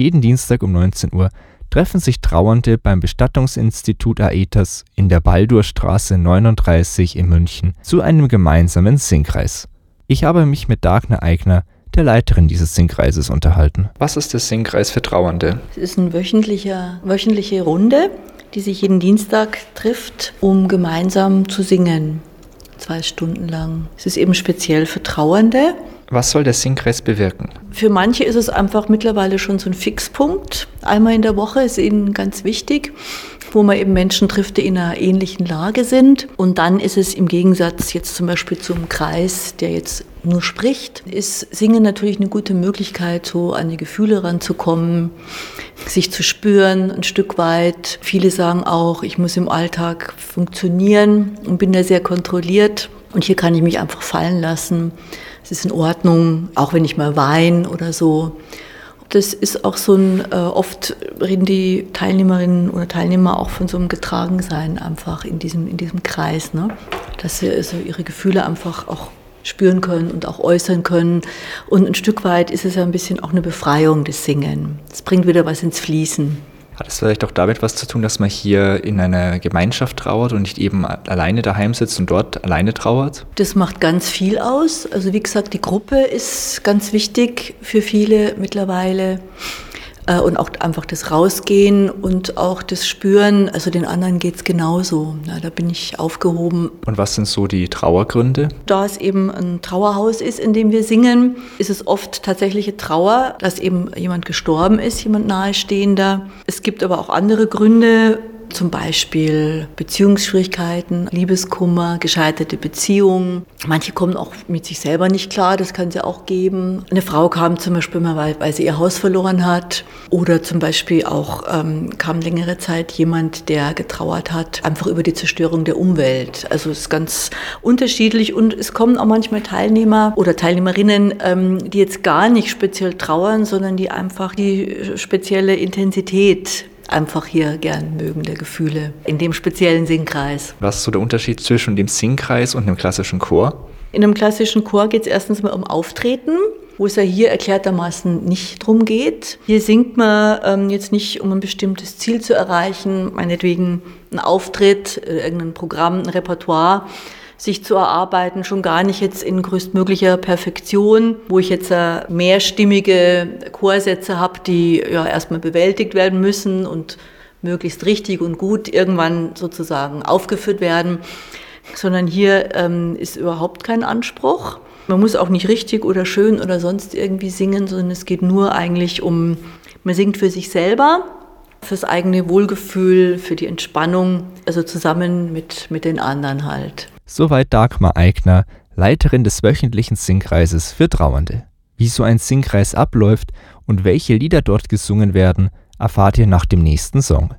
Jeden Dienstag um 19 Uhr treffen sich Trauernde beim Bestattungsinstitut Aetas in der Baldurstraße 39 in München zu einem gemeinsamen Singkreis. Ich habe mich mit Dagner Eigner, der Leiterin dieses Singkreises, unterhalten. Was ist der Singkreis für Trauernde? Es ist eine wöchentliche, wöchentliche Runde, die sich jeden Dienstag trifft, um gemeinsam zu singen. Zwei Stunden lang. Es ist eben speziell für Trauernde. Was soll der Singkreis bewirken? Für manche ist es einfach mittlerweile schon so ein Fixpunkt. Einmal in der Woche ist ihnen ganz wichtig, wo man eben Menschen trifft, die in einer ähnlichen Lage sind. Und dann ist es im Gegensatz jetzt zum Beispiel zum Kreis, der jetzt nur spricht, ist Singen natürlich eine gute Möglichkeit, so an die Gefühle ranzukommen, sich zu spüren ein Stück weit. Viele sagen auch, ich muss im Alltag funktionieren und bin da sehr kontrolliert. Und hier kann ich mich einfach fallen lassen es ist in Ordnung, auch wenn ich mal weine oder so. Das ist auch so ein, äh, oft reden die Teilnehmerinnen oder Teilnehmer auch von so einem Getragensein einfach in diesem, in diesem Kreis, ne? dass sie also ihre Gefühle einfach auch spüren können und auch äußern können. Und ein Stück weit ist es ja ein bisschen auch eine Befreiung des Singen. Es bringt wieder was ins Fließen. Hat es vielleicht auch damit was zu tun, dass man hier in einer Gemeinschaft trauert und nicht eben alleine daheim sitzt und dort alleine trauert? Das macht ganz viel aus. Also wie gesagt, die Gruppe ist ganz wichtig für viele mittlerweile. Äh, und auch einfach das Rausgehen und auch das Spüren, also den anderen geht es genauso. Ja, da bin ich aufgehoben. Und was sind so die Trauergründe? Da es eben ein Trauerhaus ist, in dem wir singen, ist es oft tatsächliche Trauer, dass eben jemand gestorben ist, jemand nahestehender. Es gibt aber auch andere Gründe, zum Beispiel Beziehungsschwierigkeiten, Liebeskummer, gescheiterte Beziehungen. Manche kommen auch mit sich selber nicht klar, das kann es ja auch geben. Eine Frau kam zum Beispiel mal, weil, weil sie ihr Haus verloren hat. Oder zum Beispiel auch ähm, kam längere Zeit jemand, der getrauert hat, einfach über die Zerstörung der Umwelt. Also es ist ganz unterschiedlich und es kommen auch manchmal Teilnehmer oder Teilnehmerinnen, ähm, die jetzt gar nicht speziell trauern, sondern die einfach die spezielle Intensität einfach hier gern mögen der Gefühle in dem speziellen Singkreis. Was ist so der Unterschied zwischen dem Singkreis und dem klassischen Chor? In einem klassischen Chor geht es erstens mal um Auftreten, wo es ja hier erklärtermaßen nicht drum geht. Hier singt man ähm, jetzt nicht, um ein bestimmtes Ziel zu erreichen, meinetwegen ein Auftritt, äh, irgendein Programm, ein Repertoire, sich zu erarbeiten, schon gar nicht jetzt in größtmöglicher Perfektion, wo ich jetzt äh, mehrstimmige Chorsätze habe, die ja erstmal bewältigt werden müssen und möglichst richtig und gut irgendwann sozusagen aufgeführt werden, sondern hier ähm, ist überhaupt kein Anspruch. Man muss auch nicht richtig oder schön oder sonst irgendwie singen, sondern es geht nur eigentlich um, man singt für sich selber, fürs eigene Wohlgefühl, für die Entspannung, also zusammen mit, mit den anderen halt. Soweit Dagmar Eigner, Leiterin des wöchentlichen Singkreises für Trauernde. Wie so ein Singkreis abläuft und welche Lieder dort gesungen werden, erfahrt ihr nach dem nächsten Song